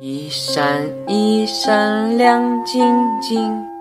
一闪一闪亮晶晶。